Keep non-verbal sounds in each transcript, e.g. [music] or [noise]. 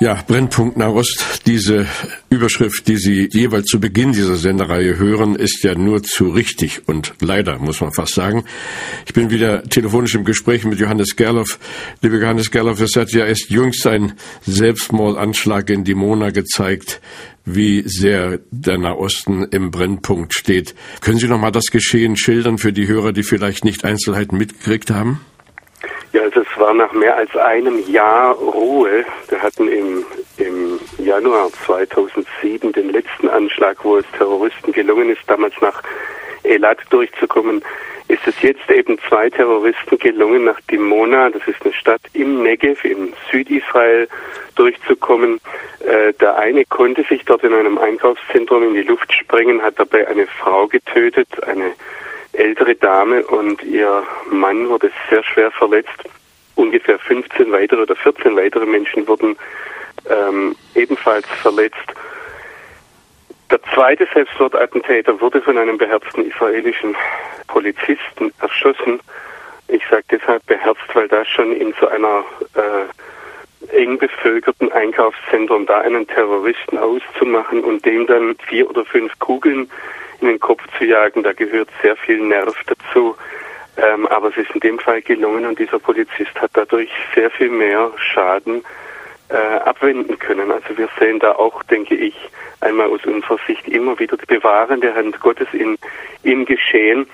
Ja, Brennpunkt Nahost, diese Überschrift, die Sie jeweils zu Beginn dieser Sendereihe hören, ist ja nur zu richtig und leider, muss man fast sagen. Ich bin wieder telefonisch im Gespräch mit Johannes Gerloff. Lieber Johannes Gerloff, es hat ja erst jüngst ein Selbstmordanschlag in Dimona gezeigt, wie sehr der Nahosten im Brennpunkt steht. Können Sie noch mal das Geschehen schildern für die Hörer, die vielleicht nicht Einzelheiten mitgekriegt haben? Ja, also es war nach mehr als einem Jahr Ruhe. Wir hatten im, im Januar 2007 den letzten Anschlag, wo es Terroristen gelungen ist, damals nach Elat durchzukommen. Ist es jetzt eben zwei Terroristen gelungen, nach Dimona, das ist eine Stadt im Negev, im Südisrael, durchzukommen. Äh, der eine konnte sich dort in einem Einkaufszentrum in die Luft sprengen, hat dabei eine Frau getötet, eine ältere Dame und ihr Mann wurde sehr schwer verletzt. Ungefähr 15 weitere oder 14 weitere Menschen wurden ähm, ebenfalls verletzt. Der zweite Selbstmordattentäter wurde von einem beherzten israelischen Polizisten erschossen. Ich sage deshalb beherzt, weil da schon in so einer äh, eng bevölkerten Einkaufszentrum da einen Terroristen auszumachen und dem dann vier oder fünf Kugeln in den Kopf zu jagen. Da gehört sehr viel Nerv dazu. Ähm, aber es ist in dem Fall gelungen und dieser Polizist hat dadurch sehr viel mehr Schaden äh, abwenden können. Also wir sehen da auch, denke ich, einmal aus unserer Sicht immer wieder die bewahrende Hand Gottes in, im Geschehen.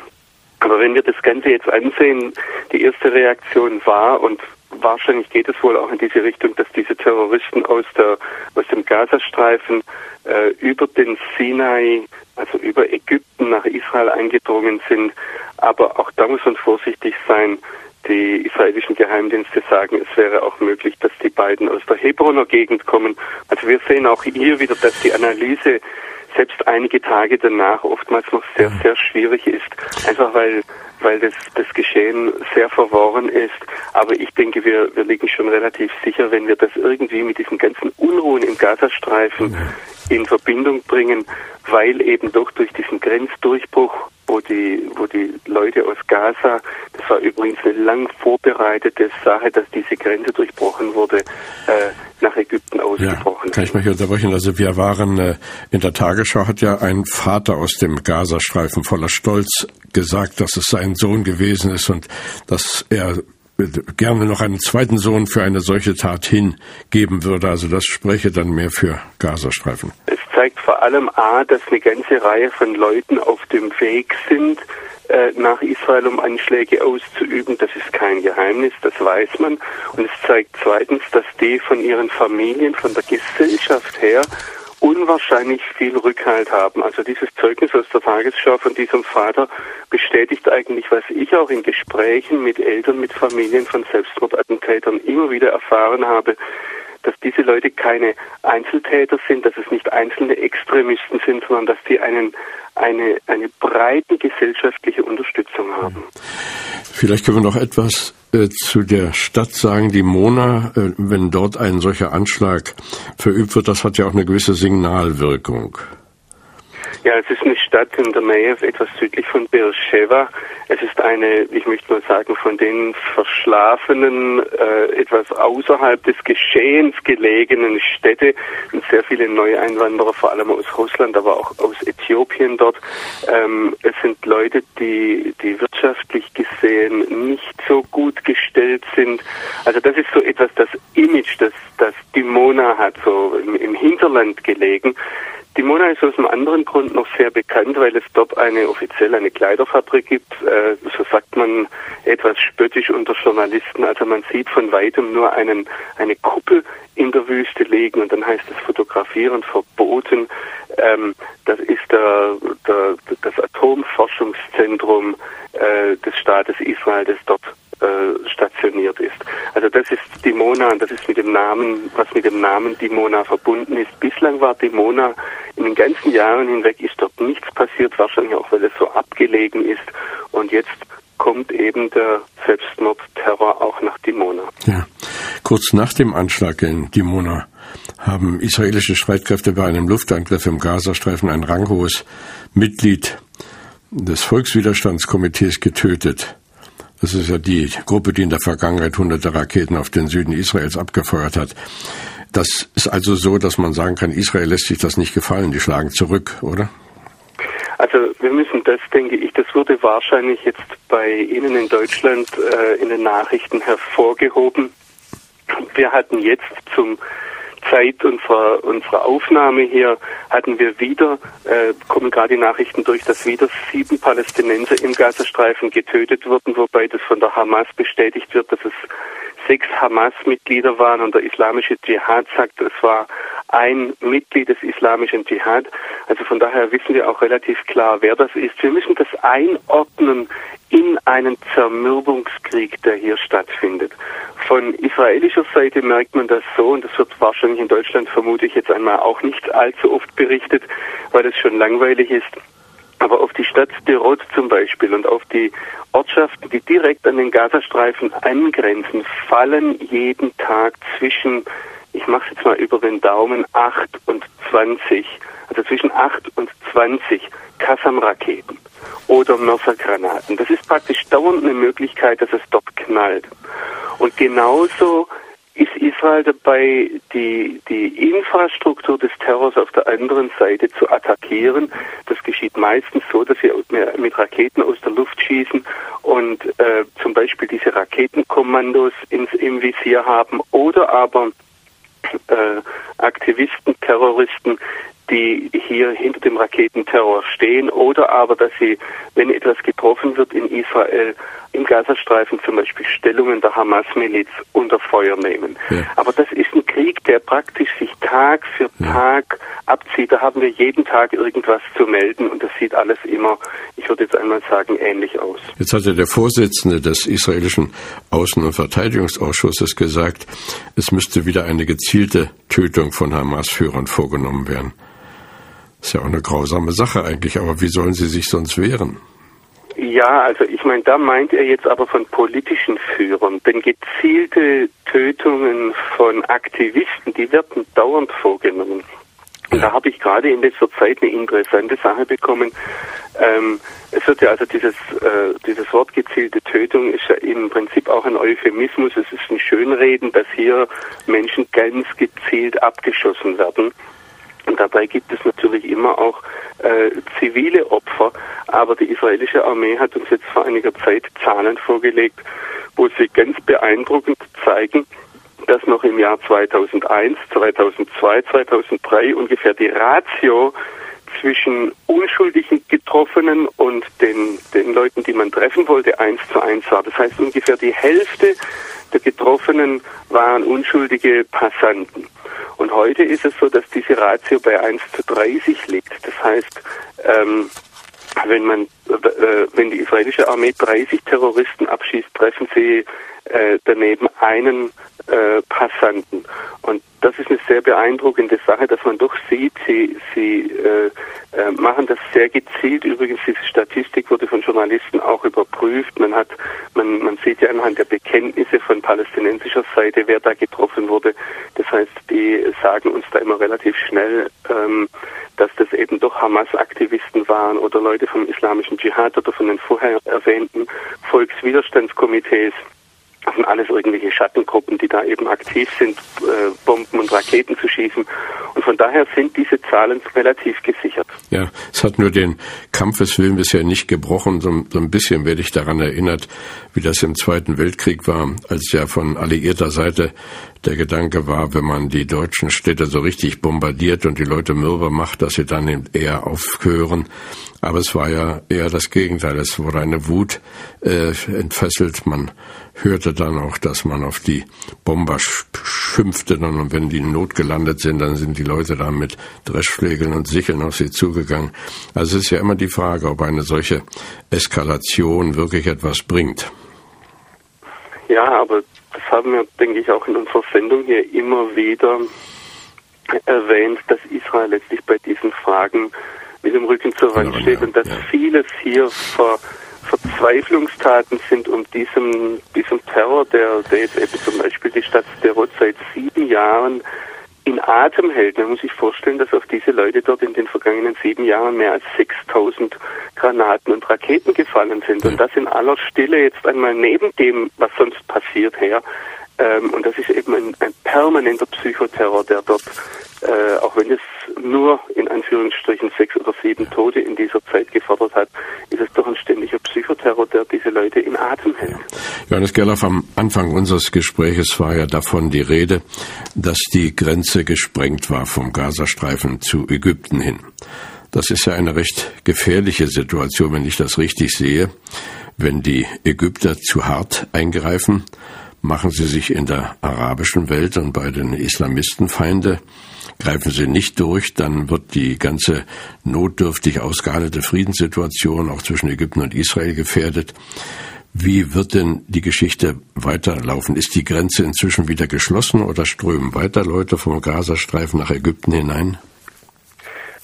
Aber wenn wir das Ganze jetzt ansehen, die erste Reaktion war und wahrscheinlich geht es wohl auch in diese Richtung, dass diese Terroristen aus der aus dem Gazastreifen äh, über den Sinai also über Ägypten nach Israel eingedrungen sind. Aber auch da muss man vorsichtig sein. Die israelischen Geheimdienste sagen, es wäre auch möglich, dass die beiden aus der Hebroner Gegend kommen. Also wir sehen auch hier wieder, dass die Analyse selbst einige Tage danach oftmals noch sehr, sehr schwierig ist. Einfach weil weil das, das Geschehen sehr verworren ist. Aber ich denke, wir, wir liegen schon relativ sicher, wenn wir das irgendwie mit diesen ganzen Unruhen im Gazastreifen in Verbindung bringen, weil eben doch durch diesen Grenzdurchbruch, wo die, wo die Leute aus Gaza, das war übrigens eine lang vorbereitete Sache, dass diese Grenze durchbrochen wurde, äh, nach Ägypten ausgebrochen. Ja, kann ich mich unterbrechen? Also wir waren äh, in der Tagesschau hat ja ein Vater aus dem Gazastreifen voller Stolz gesagt, dass es sein Sohn gewesen ist und dass er gerne noch einen zweiten Sohn für eine solche Tat hingeben würde. Also das spreche dann mehr für Gazastreifen. Es zeigt vor allem A, dass eine ganze Reihe von Leuten auf dem Weg sind, äh, nach Israel, um Anschläge auszuüben. Das ist kein Geheimnis, das weiß man. Und es zeigt zweitens, dass die von ihren Familien, von der Gesellschaft her unwahrscheinlich viel Rückhalt haben. Also dieses Zeugnis aus der Tagesschau von diesem Vater bestätigt eigentlich, was ich auch in Gesprächen mit Eltern, mit Familien von Selbstmordattentätern immer wieder erfahren habe, dass diese Leute keine Einzeltäter sind, dass es nicht einzelne Extremisten sind, sondern dass sie einen, eine, eine breite gesellschaftliche Unterstützung haben. Vielleicht können wir noch etwas äh, zu der Stadt sagen, die Mona, äh, wenn dort ein solcher Anschlag verübt wird, das hat ja auch eine gewisse Signalwirkung. Ja, es ist eine Stadt in der Nähe, etwas südlich von Beersheba. Es ist eine, ich möchte mal sagen, von den verschlafenen, äh, etwas außerhalb des Geschehens gelegenen Städte. Und sehr viele Neueinwanderer, vor allem aus Russland, aber auch aus Äthiopien dort. Ähm, es sind Leute, die, die wirtschaftlich gesehen nicht so gut gestellt sind. Also das ist so etwas, das Image, das, das Dimona hat, so im, im Hinterland gelegen. Die Mona ist aus einem anderen Grund noch sehr bekannt, weil es dort eine offiziell eine Kleiderfabrik gibt. Äh, so sagt man etwas spöttisch unter Journalisten. Also man sieht von weitem nur einen, eine Kuppel in der Wüste liegen und dann heißt es fotografieren verboten. Ähm, das ist der, der, das Atomforschungszentrum äh, des Staates Israel, das dort äh, stationiert ist. Also das ist Dimona, und das ist mit dem Namen, was mit dem Namen Dimona verbunden ist. Bislang war Dimona in den ganzen Jahren hinweg ist dort nichts passiert, wahrscheinlich auch, weil es so abgelegen ist. Und jetzt kommt eben der Selbstmordterror auch nach Dimona. Ja. Kurz nach dem Anschlag in Dimona haben israelische Streitkräfte bei einem Luftangriff im Gazastreifen ein ranghohes Mitglied des Volkswiderstandskomitees getötet. Das ist ja die Gruppe, die in der Vergangenheit hunderte Raketen auf den Süden Israels abgefeuert hat. Das ist also so, dass man sagen kann, Israel lässt sich das nicht gefallen, die schlagen zurück, oder? Also wir müssen das, denke ich, das wurde wahrscheinlich jetzt bei Ihnen in Deutschland äh, in den Nachrichten hervorgehoben. Wir hatten jetzt zum Zeit unserer, unserer Aufnahme hier hatten wir wieder, äh, kommen gerade die Nachrichten durch, dass wieder sieben Palästinenser im Gazastreifen getötet wurden, wobei das von der Hamas bestätigt wird, dass es sechs Hamas-Mitglieder waren und der islamische Dschihad sagt, es war ein Mitglied des islamischen Dschihad. Also von daher wissen wir auch relativ klar, wer das ist. Wir müssen das einordnen in einen Zermürbungskrieg, der hier stattfindet. Von israelischer Seite merkt man das so, und das wird wahrscheinlich in Deutschland vermute ich jetzt einmal auch nicht allzu oft berichtet, weil es schon langweilig ist. Aber auf die Stadt Derot zum Beispiel und auf die Ortschaften, die direkt an den Gazastreifen angrenzen, fallen jeden Tag zwischen, ich mache jetzt mal über den Daumen, 8 und 20, also zwischen 8 und 20 Kassam-Raketen oder Mörsergranaten. Das ist praktisch dauernd eine Möglichkeit, dass es dort knallt. Und genauso ist Israel dabei, die, die Infrastruktur des Terrors auf der anderen Seite zu attackieren. Das geschieht meistens so, dass sie mit Raketen aus der Luft schießen und äh, zum Beispiel diese Raketenkommandos ins, im Visier haben oder aber äh, Aktivisten, Terroristen, die hier hinter dem Raketenterror stehen oder aber, dass sie, wenn etwas getroffen wird in Israel, im Gazastreifen zum Beispiel Stellungen der Hamas-Miliz unter Feuer nehmen. Ja. Aber das ist ein Krieg, der praktisch sich Tag für ja. Tag abzieht. Da haben wir jeden Tag irgendwas zu melden und das sieht alles immer, ich würde jetzt einmal sagen, ähnlich aus. Jetzt hatte der Vorsitzende des israelischen Außen- und Verteidigungsausschusses gesagt, es müsste wieder eine gezielte Tötung von Hamas-Führern vorgenommen werden. Ist ja auch eine grausame Sache eigentlich, aber wie sollen sie sich sonst wehren? Ja, also ich meine, da meint er jetzt aber von politischen Führern, denn gezielte Tötungen von Aktivisten, die werden dauernd vorgenommen. Und da habe ich gerade in letzter Zeit eine interessante Sache bekommen. Ähm, es wird ja also dieses, äh, dieses Wort gezielte Tötung ist ja im Prinzip auch ein Euphemismus. Es ist ein Schönreden, dass hier Menschen ganz gezielt abgeschossen werden. Und dabei gibt es natürlich immer auch äh, zivile Opfer. Aber die israelische Armee hat uns jetzt vor einiger Zeit Zahlen vorgelegt, wo sie ganz beeindruckend zeigen, dass noch im Jahr 2001, 2002, 2003 ungefähr die Ratio zwischen unschuldigen Getroffenen und den, den Leuten, die man treffen wollte, eins zu eins war. Das heißt, ungefähr die Hälfte der Getroffenen waren unschuldige Passanten. Und heute ist es so, dass diese Ratio bei 1 zu 30 liegt. Das heißt, ähm, wenn man, äh, wenn die israelische Armee 30 Terroristen abschießt, treffen sie äh, daneben einen äh, Passanten. Und das ist eine sehr beeindruckende Sache, dass man doch sieht, sie, sie äh, äh, machen das sehr gezielt. Übrigens, diese Statistik wurde von Journalisten auch überprüft. Man hat, man, man sieht ja anhand der Bekenntnisse von palästinensischer Seite, wer da getroffen wurde. Die sagen uns da immer relativ schnell, ähm, dass das eben doch Hamas-Aktivisten waren oder Leute vom islamischen Dschihad oder von den vorher erwähnten Volkswiderstandskomitees. Sind alles irgendwelche Schattengruppen, die da eben aktiv sind, äh, Bomben und Raketen zu schießen. Und von daher sind diese Zahlen relativ gesichert. Ja, es hat nur den Kampfeswillen bisher nicht gebrochen. So, so ein bisschen werde ich daran erinnert, wie das im Zweiten Weltkrieg war, als ja von alliierter Seite der Gedanke war, wenn man die deutschen Städte so richtig bombardiert und die Leute mürber macht, dass sie dann eher aufhören. Aber es war ja eher das Gegenteil. Es wurde eine Wut äh, entfesselt. Man hörte dann auch, dass man auf die Bomber schimpfte. Und wenn die in Not gelandet sind, dann sind die Leute da mit Dreschflegeln und Sicheln auf sie zugegangen. Also es ist ja immer die Frage, ob eine solche Eskalation wirklich etwas bringt. Ja, aber das haben wir, denke ich, auch in unserer Sendung hier immer wieder erwähnt, dass Israel letztlich bei diesen Fragen mit dem Rücken zur Wand steht und dass vieles hier ver, Verzweiflungstaten sind, um diesem, diesem Terror, der, der jetzt eben zum Beispiel die Stadt Sderot seit sieben Jahren in Atem hält. Man muss sich vorstellen, dass auf diese Leute dort in den vergangenen sieben Jahren mehr als 6000 Granaten und Raketen gefallen sind. Und das in aller Stille jetzt einmal neben dem, was sonst passiert, her. Ähm, und das ist eben ein, ein permanenter Psychoterror, der dort äh, auch wenn es nur in Anführungsstrichen sechs oder sieben Tote in dieser Zeit gefordert hat, ist es doch ein ständiger Psychoterror, der diese Leute in Atem hält. Johannes Gerloff, am Anfang unseres Gespräches war ja davon die Rede, dass die Grenze gesprengt war vom Gazastreifen zu Ägypten hin. Das ist ja eine recht gefährliche Situation, wenn ich das richtig sehe. Wenn die Ägypter zu hart eingreifen, machen sie sich in der arabischen Welt und bei den Islamistenfeinde Greifen sie nicht durch, dann wird die ganze notdürftig ausgehandelte Friedenssituation auch zwischen Ägypten und Israel gefährdet. Wie wird denn die Geschichte weiterlaufen? Ist die Grenze inzwischen wieder geschlossen oder strömen weiter Leute vom Gazastreifen nach Ägypten hinein?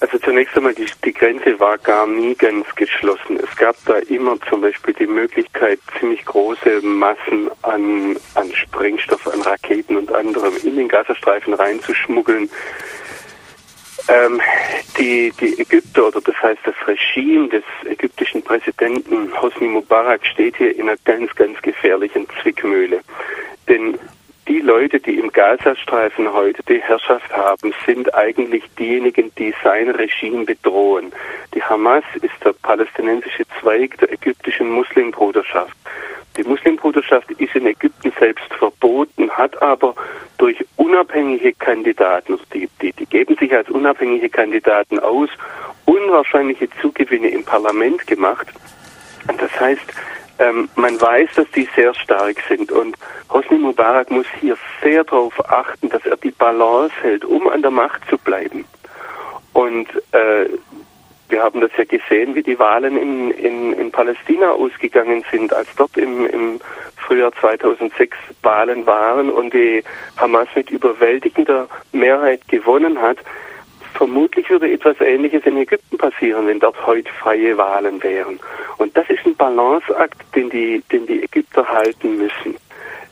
Also zunächst einmal, die, die Grenze war gar nie ganz geschlossen. Es gab da immer zum Beispiel die Möglichkeit, ziemlich große Massen an, an Sprengstoff, an Raketen und anderem in den Gazastreifen reinzuschmuggeln. Ähm, die, die Ägypter oder das heißt das Regime des ägyptischen Präsidenten Hosni Mubarak steht hier in einer ganz, ganz gefährlichen Zwickmühle. Leute, die im Gazastreifen heute die Herrschaft haben, sind eigentlich diejenigen, die sein Regime bedrohen. Die Hamas ist der palästinensische Zweig der ägyptischen Muslimbruderschaft. Die Muslimbruderschaft ist in Ägypten selbst verboten, hat aber durch unabhängige Kandidaten, also die, die, die geben sich als unabhängige Kandidaten aus, unwahrscheinliche Zugewinne im Parlament gemacht. Das heißt, ähm, man weiß, dass die sehr stark sind und Hosni Mubarak muss hier sehr darauf achten, dass er die Balance hält, um an der Macht zu bleiben. Und äh, wir haben das ja gesehen, wie die Wahlen in, in, in Palästina ausgegangen sind, als dort im, im Frühjahr 2006 Wahlen waren und die Hamas mit überwältigender Mehrheit gewonnen hat. Vermutlich würde etwas Ähnliches in Ägypten passieren, wenn dort heute freie Wahlen wären. Und das ist ein Balanceakt, den die, den die Ägypter halten müssen.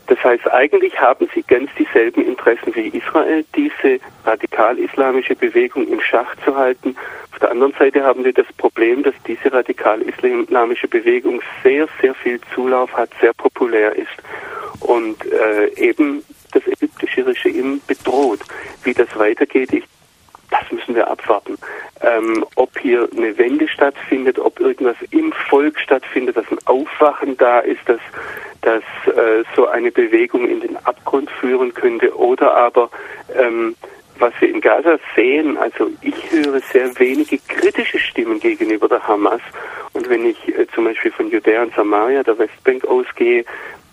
Das heißt, eigentlich haben sie ganz dieselben Interessen wie Israel, diese radikal-islamische Bewegung im Schach zu halten. Auf der anderen Seite haben wir das Problem, dass diese radikal-islamische Bewegung sehr, sehr viel Zulauf hat, sehr populär ist und äh, eben das ägyptische Regime bedroht. Wie das weitergeht, ich das müssen wir abwarten. Ähm, ob hier eine Wende stattfindet, ob irgendwas im Volk stattfindet, dass ein Aufwachen da ist, dass, dass äh, so eine Bewegung in den Abgrund führen könnte oder aber ähm, was wir in Gaza sehen, also ich höre sehr wenige kritische Stimmen gegenüber der Hamas. Und wenn ich äh, zum Beispiel von Judäa und Samaria, der Westbank ausgehe,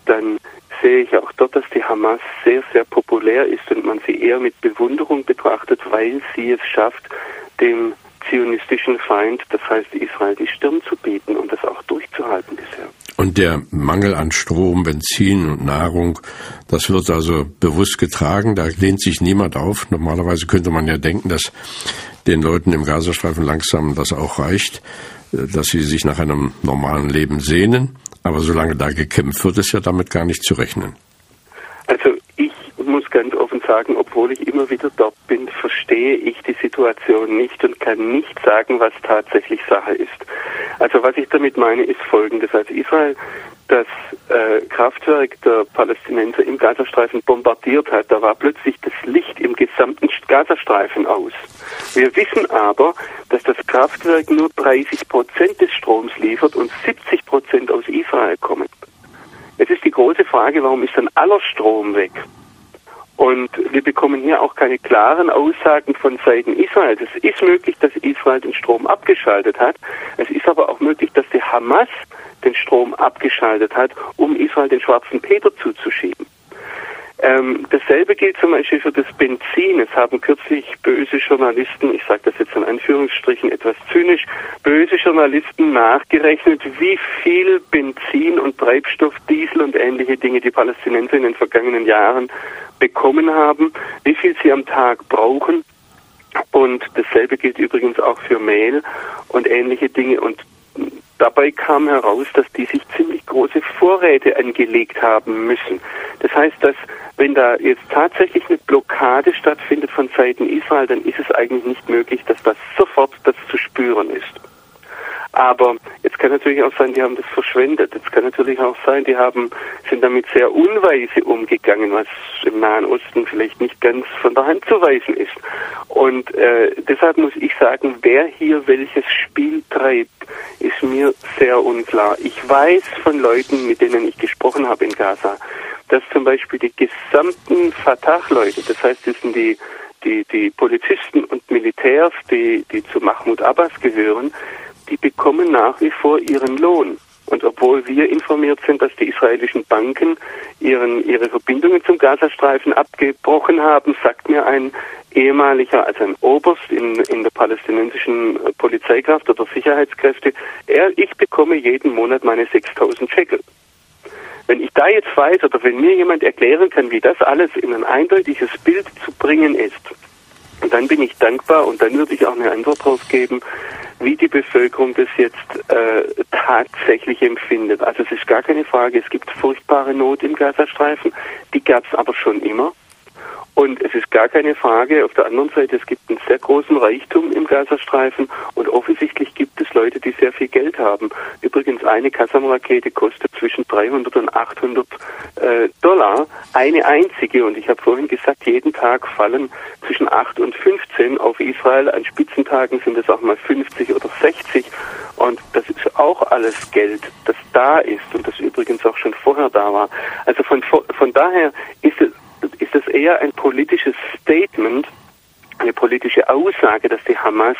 dann sehe ich auch dort, dass die Hamas sehr, sehr populär ist und man sie eher mit Bewunderung betrachtet, weil sie es schafft, dem zionistischen Feind, das heißt Israel, die Stirn zu bieten und das auch durchzuhalten bisher. Und der Mangel an Strom, Benzin und Nahrung, das wird also bewusst getragen, da lehnt sich niemand auf. Normalerweise könnte man ja denken, dass den Leuten im Gazastreifen langsam das auch reicht, äh, dass sie sich nach einem normalen Leben sehnen. Aber solange da gekämpft wird, ist ja damit gar nicht zu rechnen. Also ich muss ganz offen sagen, obwohl ich immer wieder dort bin, verstehe ich die Situation nicht und kann nicht sagen, was tatsächlich Sache ist. Also was ich damit meine, ist Folgendes. Als Israel das äh, Kraftwerk der Palästinenser im Gazastreifen bombardiert hat, da war plötzlich das Licht im gesamten Gazastreifen aus. Wir wissen aber, dass das Kraftwerk nur 30 Prozent des Stroms liefert und 70 Prozent aus Israel kommen. Jetzt ist die große Frage, warum ist dann aller Strom weg? Und wir bekommen hier auch keine klaren Aussagen von Seiten Israels. Es ist möglich, dass Israel den Strom abgeschaltet hat. Es ist aber auch möglich, dass die Hamas den Strom abgeschaltet hat, um Israel den schwarzen Peter zuzuschieben. Ähm, dasselbe gilt zum Beispiel für das Benzin. Es haben kürzlich böse Journalisten, ich sage das jetzt in Anführungsstrichen etwas zynisch, böse Journalisten nachgerechnet, wie viel Benzin und Treibstoff, Diesel und ähnliche Dinge die Palästinenser in den vergangenen Jahren bekommen haben, wie viel sie am Tag brauchen. Und dasselbe gilt übrigens auch für Mehl und ähnliche Dinge. Und Dabei kam heraus, dass die sich ziemlich große Vorräte angelegt haben müssen. Das heißt, dass wenn da jetzt tatsächlich eine Blockade stattfindet von Seiten Israel, dann ist es eigentlich nicht möglich, dass das sofort das zu spüren ist. Aber jetzt kann natürlich auch sein, die haben das verschwendet. Jetzt kann natürlich auch sein, die haben, sind damit sehr unweise umgegangen, was im Nahen Osten vielleicht nicht ganz von der Hand zu weisen ist. Und äh, deshalb muss ich sagen, wer hier welches Spiel treibt, ist mir sehr unklar. Ich weiß von Leuten, mit denen ich gesprochen habe in Gaza, dass zum Beispiel die gesamten Fatah-Leute, das heißt, das sind die, die, die Polizisten und Militärs, die, die zu Mahmoud Abbas gehören, die bekommen nach wie vor ihren Lohn. Und obwohl wir informiert sind, dass die israelischen Banken ihren, ihre Verbindungen zum Gazastreifen abgebrochen haben, sagt mir ein ehemaliger, also ein Oberst in, in der palästinensischen Polizeikraft oder Sicherheitskräfte, er, ich bekomme jeden Monat meine 6000 Shekel. Wenn ich da jetzt weiß oder wenn mir jemand erklären kann, wie das alles in ein eindeutiges Bild zu bringen ist, dann bin ich dankbar und dann würde ich auch eine Antwort darauf geben, wie die Bevölkerung das jetzt äh, tatsächlich empfindet. Also es ist gar keine Frage, es gibt furchtbare Not im Gazastreifen, die gab es aber schon immer. Und es ist gar keine Frage, auf der anderen Seite, es gibt einen sehr großen Reichtum im Gazastreifen und offensichtlich gibt es Leute, die sehr viel Geld haben. Übrigens, eine Kassam-Rakete kostet zwischen 300 und 800 äh, Dollar, eine einzige. Und ich habe vorhin gesagt, jeden Tag fallen zwischen 8 und 15 auf Israel. An Spitzentagen sind es auch mal 50 oder 60. Und das ist auch alles Geld, das da ist und das übrigens auch schon vorher da war. Also von, von daher ist es ist es eher ein politisches Statement, eine politische Aussage, dass die Hamas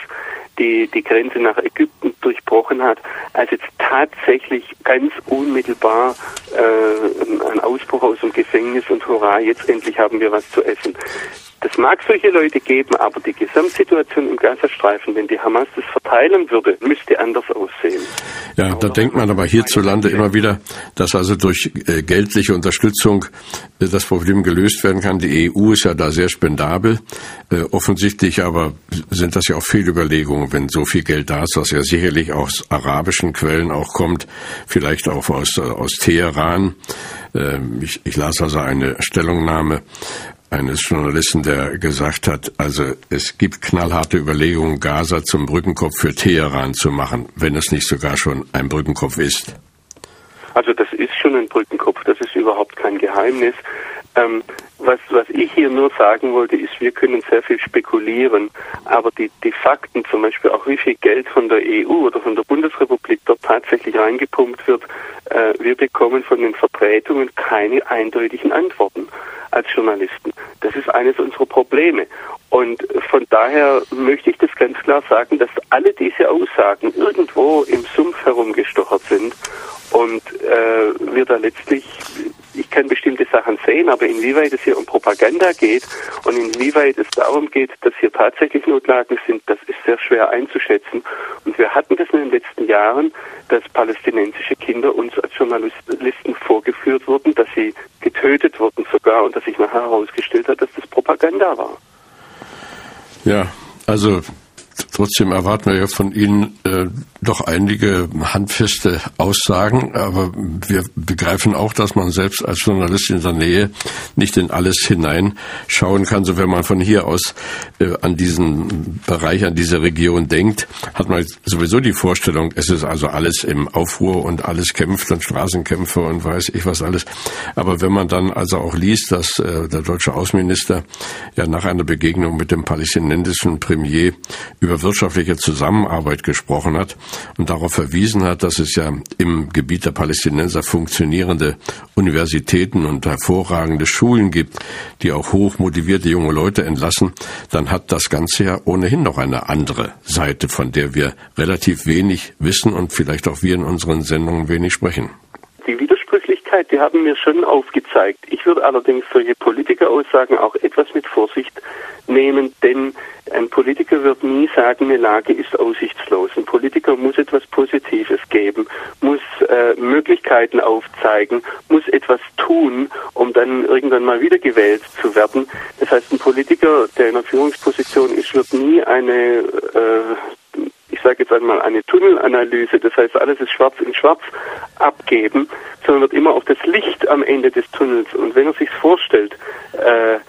die, die Grenze nach Ägypten durchbrochen hat, als jetzt tatsächlich ganz unmittelbar äh, ein Ausbruch aus dem Gefängnis und hurra, jetzt endlich haben wir was zu essen. Das mag solche Leute geben, aber die Gesamtsituation im Gazastreifen, wenn die Hamas das verteilen würde, müsste anders aussehen. Ja, da denkt man aber hierzulande immer wieder, dass also durch äh, geldliche Unterstützung äh, das Problem gelöst werden kann. Die EU ist ja da sehr spendabel. Äh, offensichtlich aber sind das ja auch Fehlüberlegungen, wenn so viel Geld da ist, was ja sicherlich aus arabischen Quellen auch kommt, vielleicht auch aus, aus Teheran. Ähm, ich, ich las also eine Stellungnahme eines Journalisten, der gesagt hat, also es gibt knallharte Überlegungen, Gaza zum Brückenkopf für Teheran zu machen, wenn es nicht sogar schon ein Brückenkopf ist. Also das ist schon ein Brückenkopf, das ist überhaupt kein Geheimnis. Ähm, was, was ich hier nur sagen wollte, ist, wir können sehr viel spekulieren, aber die, die Fakten, zum Beispiel auch wie viel Geld von der EU oder von der Bundesrepublik dort tatsächlich reingepumpt wird, äh, wir bekommen von den Vertretungen keine eindeutigen Antworten als Journalisten. Das ist eines unserer Probleme. Und von daher möchte ich das ganz klar sagen, dass alle diese Aussagen irgendwo im Sumpf herumgestochert sind und äh, wir da letztlich, ich kann bestimmte Sachen sehen, aber inwieweit es hier um Propaganda geht und inwieweit es darum geht, dass hier tatsächlich Notlagen sind, das ist sehr schwer einzuschätzen. Und wir hatten das in den letzten Jahren, dass palästinensische Kinder uns als Journalisten vorgeführt wurden, dass sie getötet wurden sogar und dass sich nachher herausgestellt hat, dass das Propaganda war. Ja, also trotzdem erwarten wir ja von Ihnen äh, doch einige handfeste Aussagen, aber wir begreifen auch, dass man selbst als Journalist in der Nähe nicht in alles hineinschauen kann. So wenn man von hier aus äh, an diesen Bereich, an diese Region denkt, hat man sowieso die Vorstellung, es ist also alles im Aufruhr und alles kämpft und Straßenkämpfe und weiß ich was alles. Aber wenn man dann also auch liest, dass äh, der deutsche Außenminister ja nach einer Begegnung mit dem palästinensischen Premier über wirtschaftliche Zusammenarbeit gesprochen hat, und darauf verwiesen hat, dass es ja im Gebiet der Palästinenser funktionierende Universitäten und hervorragende Schulen gibt, die auch hoch motivierte junge Leute entlassen, dann hat das Ganze ja ohnehin noch eine andere Seite, von der wir relativ wenig wissen und vielleicht auch wir in unseren Sendungen wenig sprechen. Die Möglichkeit, die haben mir schon aufgezeigt. Ich würde allerdings solche Politikeraussagen auch etwas mit Vorsicht nehmen, denn ein Politiker wird nie sagen, eine Lage ist aussichtslos. Ein Politiker muss etwas Positives geben, muss äh, Möglichkeiten aufzeigen, muss etwas tun, um dann irgendwann mal wiedergewählt zu werden. Das heißt, ein Politiker, der in einer Führungsposition ist, wird nie eine äh, sage jetzt einmal, eine Tunnelanalyse, das heißt, alles ist schwarz in schwarz abgeben, sondern wird immer auf das Licht am Ende des Tunnels und wenn er sich vorstellt, äh,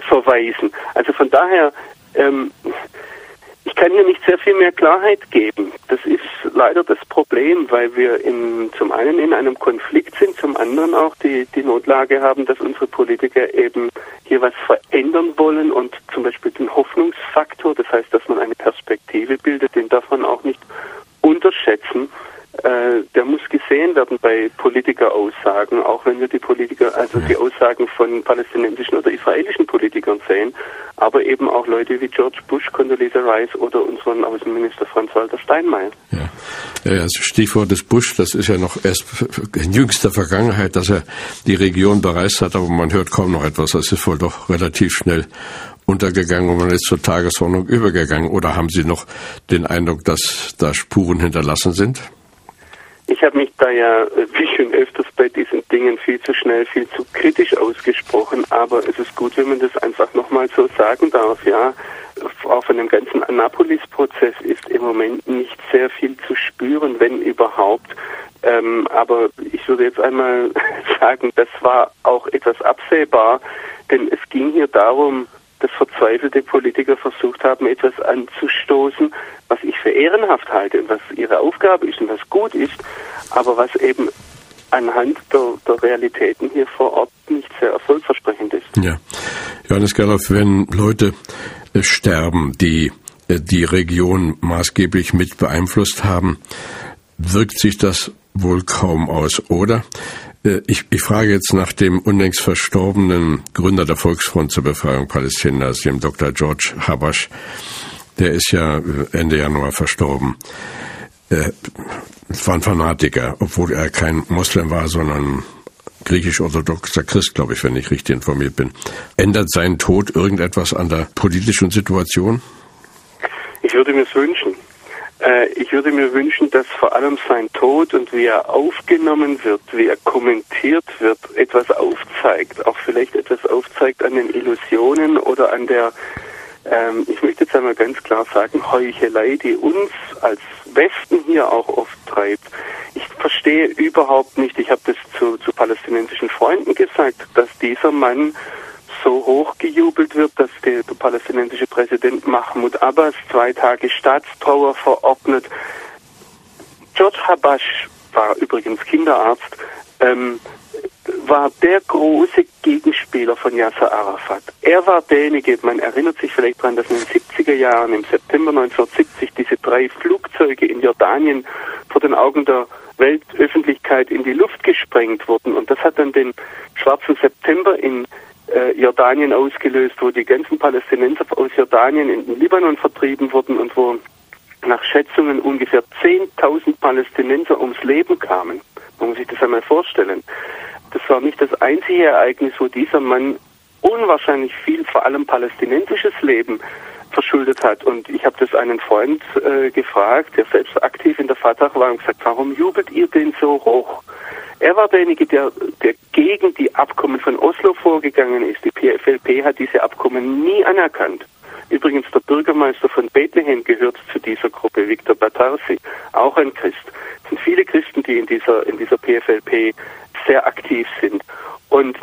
verweisen. Also von daher, ähm, ich kann hier nicht sehr viel mehr Klarheit geben. Das ist leider das Problem, weil wir in, zum einen in einem Konflikt sind, zum anderen auch die, die Notlage haben, dass unsere Politiker eben hier was verändern wollen und zum Beispiel den Hoffnungsfaktor, das heißt, dass man eine Perspektive bildet, den darf man auch nicht unterschätzen. Äh, der muss gesehen werden bei Politikeraussagen, auch wenn wir die Politiker, also die Aussagen von palästinensischen oder israelischen Politikern sehen, aber eben auch Leute wie George Bush, Condoleezza Rice oder unseren Außenminister Franz-Walter Steinmeier. Ja. ja, Stichwort des Bush, das ist ja noch erst in jüngster Vergangenheit, dass er die Region bereist hat, aber man hört kaum noch etwas. Das ist wohl doch relativ schnell untergegangen und man ist zur Tagesordnung übergegangen. Oder haben Sie noch den Eindruck, dass da Spuren hinterlassen sind? Ich habe mich da ja, wie schon öfters bei diesen Dingen, viel zu schnell, viel zu kritisch ausgesprochen, aber es ist gut, wenn man das einfach nochmal so sagen darf, ja. Auch von dem ganzen Annapolis-Prozess ist im Moment nicht sehr viel zu spüren, wenn überhaupt. Ähm, aber ich würde jetzt einmal [laughs] sagen, das war auch etwas absehbar, denn es ging hier darum, dass verzweifelte Politiker versucht haben, etwas anzustoßen, was ich für ehrenhaft halte was ihre Aufgabe ist und was gut ist, aber was eben anhand der, der Realitäten hier vor Ort nicht sehr erfolgversprechend ist. Ja, Johannes Gerloff, wenn Leute äh, sterben, die äh, die Region maßgeblich mit beeinflusst haben, wirkt sich das wohl kaum aus, oder? Äh, ich, ich frage jetzt nach dem unlängst verstorbenen Gründer der Volksfront zur Befreiung Palästinas, dem Dr. George Habash. Der ist ja äh, Ende Januar verstorben. Er war ein Fanatiker, obwohl er kein Moslem war, sondern griechisch-orthodoxer Christ, glaube ich, wenn ich richtig informiert bin. Ändert sein Tod irgendetwas an der politischen Situation? Ich würde mir wünschen. Äh, ich würde mir wünschen, dass vor allem sein Tod und wie er aufgenommen wird, wie er kommentiert wird, etwas aufzeigt. Auch vielleicht etwas aufzeigt an den Illusionen oder an der, ähm, ich möchte jetzt einmal ganz klar sagen, Heuchelei, die uns als Westen hier auch oft treibt. Ich verstehe überhaupt nicht, ich habe das zu, zu palästinensischen Freunden gesagt, dass dieser Mann so hochgejubelt wird, dass der, palästinensische Präsident Mahmoud Abbas zwei Tage Staatstrauer verordnet. George Habash war übrigens Kinderarzt, ähm, war der große Gegenspieler von Yasser Arafat. Er war derjenige, man erinnert sich vielleicht daran, dass in den 70er Jahren, im September 1970, diese drei Flugzeuge in Jordanien vor den Augen der Weltöffentlichkeit in die Luft gesprengt wurden. Und das hat dann den schwarzen September in Jordanien ausgelöst, wo die ganzen Palästinenser aus Jordanien in den Libanon vertrieben wurden und wo nach Schätzungen ungefähr 10.000 Palästinenser ums Leben kamen. Man muss sich das einmal vorstellen. Das war nicht das einzige Ereignis, wo dieser Mann unwahrscheinlich viel, vor allem palästinensisches Leben verschuldet hat. Und ich habe das einen Freund äh, gefragt, der selbst aktiv in der Fatah war und gesagt, warum jubelt ihr denn so hoch? Er war derjenige, der, der gegen die Abkommen von Oslo vorgegangen ist. Die PFLP hat diese Abkommen nie anerkannt. Übrigens, der Bürgermeister von Bethlehem gehört zu dieser Gruppe, Viktor Batarsi, auch ein Christ. Es sind viele Christen, die in dieser, in dieser PFLP sehr aktiv sind. Und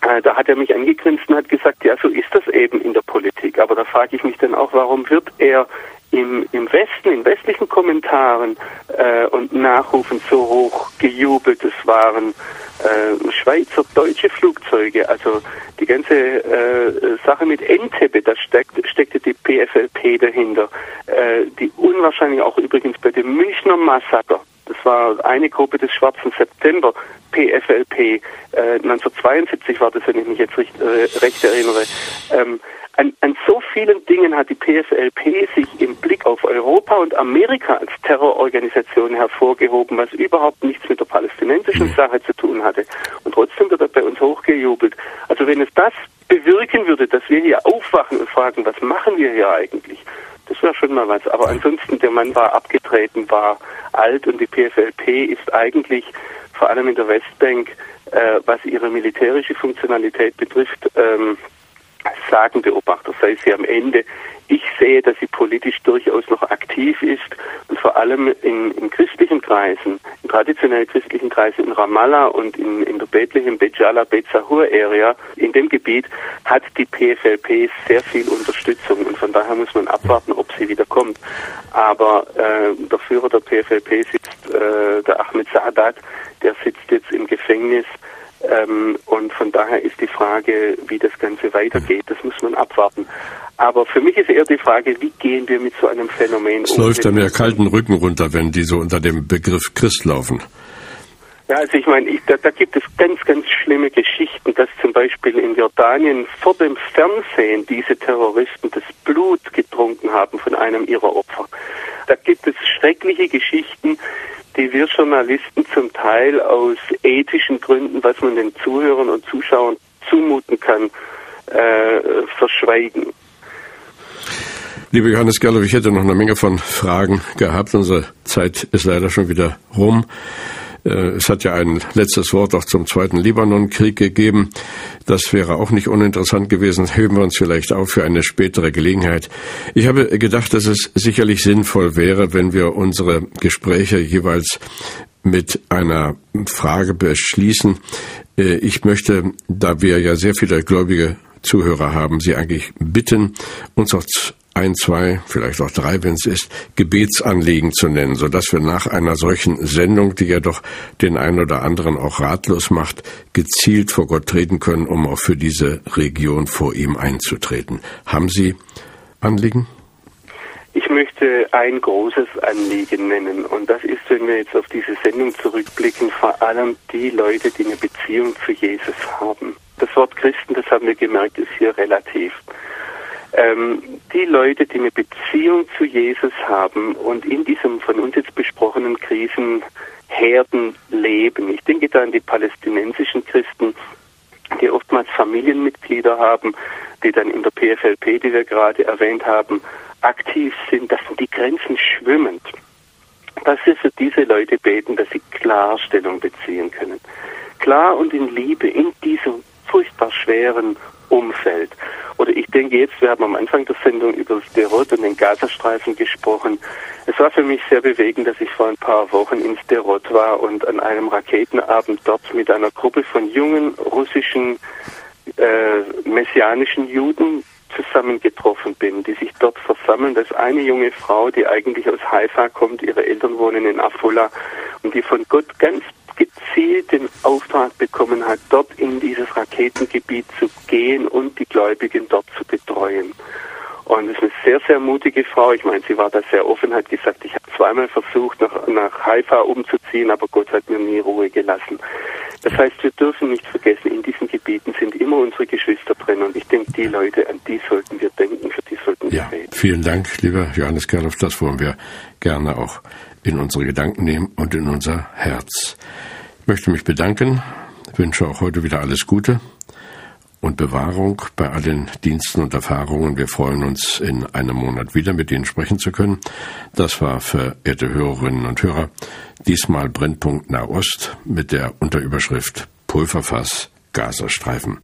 da hat er mich angegrinst und hat gesagt, ja, so ist das eben in der Politik. Aber da frage ich mich dann auch, warum wird er im, im Westen, in westlichen Kommentaren äh, und Nachrufen so hoch gejubelt. Es waren äh, Schweizer, deutsche Flugzeuge, also die ganze äh, Sache mit Entebbe, da steckt, steckte die PFLP dahinter. Äh, die unwahrscheinlich auch übrigens bei dem Münchner Massaker. Das war eine Gruppe des Schwarzen September, PFLP. Äh, 1972 war das, wenn ich mich jetzt recht, äh, recht erinnere. Ähm, an, an so vielen Dingen hat die PFLP sich im Blick auf Europa und Amerika als Terrororganisation hervorgehoben, was überhaupt nichts mit der palästinensischen Sache zu tun hatte. Und trotzdem wird er bei uns hochgejubelt. Also wenn es das bewirken würde, dass wir hier aufwachen und fragen, was machen wir hier eigentlich? Das wäre schon mal was. Aber ansonsten, der Mann war abgetreten, war alt und die PFLP ist eigentlich vor allem in der Westbank, äh, was ihre militärische Funktionalität betrifft, ähm, sagen Beobachter, sei sie am Ende. Ich sehe, dass sie politisch durchaus noch aktiv ist und vor allem in, in christlichen Kreisen, in traditionell christlichen Kreisen in Ramallah und in, in der Bethlehem, Bejala, Bezahur Area, in dem Gebiet hat die PFLP sehr viel Unterstützung und von daher muss man abwarten, ob sie wieder kommt. Aber äh, der Führer der PFLP sitzt, äh, der Ahmed Saadat, der sitzt jetzt im Gefängnis ähm, und von daher ist die Frage, wie das Ganze weitergeht, das muss man abwarten. Aber für mich ist eher die Frage, wie gehen wir mit so einem Phänomen es um? Es läuft einem ja kalten Rücken runter, wenn die so unter dem Begriff Christ laufen. Ja, also ich meine, ich, da, da, gibt es ganz, ganz schlimme Geschichten, dass zum Beispiel in Jordanien vor dem Fernsehen diese Terroristen das Blut getrunken haben von einem ihrer Opfer. Da gibt es schreckliche Geschichten, die wir Journalisten zum Teil aus ethischen Gründen, was man den Zuhörern und Zuschauern zumuten kann, äh, verschweigen. Lieber Johannes Gerlow, ich hätte noch eine Menge von Fragen gehabt. Unsere Zeit ist leider schon wieder rum. Äh, es hat ja ein letztes Wort auch zum zweiten Libanon-Krieg gegeben. Das wäre auch nicht uninteressant gewesen. Heben wir uns vielleicht auf für eine spätere Gelegenheit. Ich habe gedacht, dass es sicherlich sinnvoll wäre, wenn wir unsere Gespräche jeweils mit einer Frage beschließen. Äh, ich möchte, da wir ja sehr viele gläubige Zuhörer haben, Sie eigentlich bitten, uns auch ein, zwei, vielleicht auch drei, wenn es ist, Gebetsanliegen zu nennen, sodass wir nach einer solchen Sendung, die ja doch den einen oder anderen auch ratlos macht, gezielt vor Gott treten können, um auch für diese Region vor ihm einzutreten. Haben Sie Anliegen? Ich möchte ein großes Anliegen nennen und das ist, wenn wir jetzt auf diese Sendung zurückblicken, vor allem die Leute, die eine Beziehung zu Jesus haben. Das Wort Christen, das haben wir gemerkt, ist hier relativ ähm, die Leute, die eine Beziehung zu Jesus haben und in diesem von uns jetzt besprochenen Krisenherden leben. Ich denke da an die palästinensischen Christen, die oftmals Familienmitglieder haben, die dann in der PFLP, die wir gerade erwähnt haben, aktiv sind. Das sind die Grenzen schwimmend. Dass wir für diese Leute beten, dass sie Klarstellung beziehen können. Klar und in Liebe in diesem furchtbar schweren Umfeld. Oder ich denke jetzt, wir haben am Anfang der Sendung über Sderot und den Gazastreifen gesprochen. Es war für mich sehr bewegend, dass ich vor ein paar Wochen in Sderot war und an einem Raketenabend dort mit einer Gruppe von jungen russischen äh, messianischen Juden zusammengetroffen bin, die sich dort versammeln. Das ist eine junge Frau, die eigentlich aus Haifa kommt, ihre Eltern wohnen in Afula und die von Gott ganz gezielt den Auftrag bekommen hat, dort in dieses Raketengebiet zu gehen und die Gläubigen dort zu betreuen. Und es ist eine sehr, sehr mutige Frau. Ich meine, sie war da sehr offen, hat gesagt, ich habe zweimal versucht, nach, nach Haifa umzuziehen, aber Gott hat mir nie Ruhe gelassen. Das heißt, wir dürfen nicht vergessen, in diesen Gebieten sind immer unsere Geschwister drin. Und ich denke, die Leute, an die sollten wir denken, für die sollten wir ja, reden. Vielen Dank, lieber Johannes Kerloff. Das wollen wir gerne auch in unsere Gedanken nehmen und in unser Herz. Ich möchte mich bedanken, wünsche auch heute wieder alles Gute und Bewahrung bei allen Diensten und Erfahrungen. Wir freuen uns, in einem Monat wieder mit Ihnen sprechen zu können. Das war verehrte Hörerinnen und Hörer diesmal Brennpunkt Nahost mit der Unterüberschrift Pulverfass Gazastreifen.